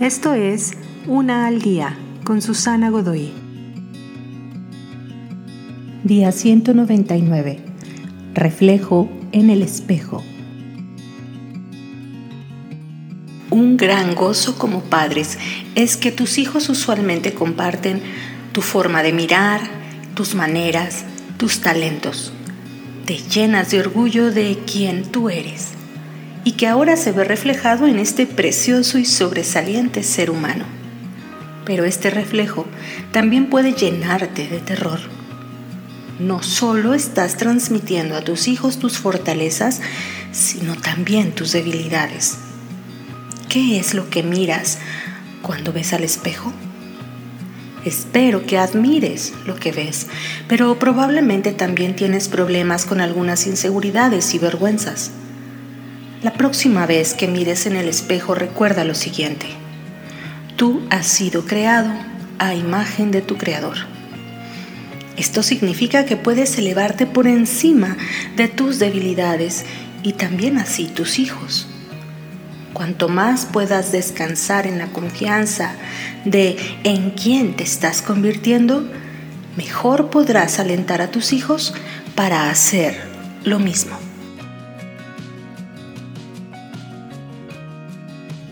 Esto es Una al Día con Susana Godoy. Día 199. Reflejo en el espejo. Un gran gozo como padres es que tus hijos usualmente comparten tu forma de mirar, tus maneras, tus talentos. Te llenas de orgullo de quien tú eres y que ahora se ve reflejado en este precioso y sobresaliente ser humano. Pero este reflejo también puede llenarte de terror. No solo estás transmitiendo a tus hijos tus fortalezas, sino también tus debilidades. ¿Qué es lo que miras cuando ves al espejo? Espero que admires lo que ves, pero probablemente también tienes problemas con algunas inseguridades y vergüenzas. La próxima vez que mires en el espejo recuerda lo siguiente. Tú has sido creado a imagen de tu creador. Esto significa que puedes elevarte por encima de tus debilidades y también así tus hijos. Cuanto más puedas descansar en la confianza de en quién te estás convirtiendo, mejor podrás alentar a tus hijos para hacer lo mismo.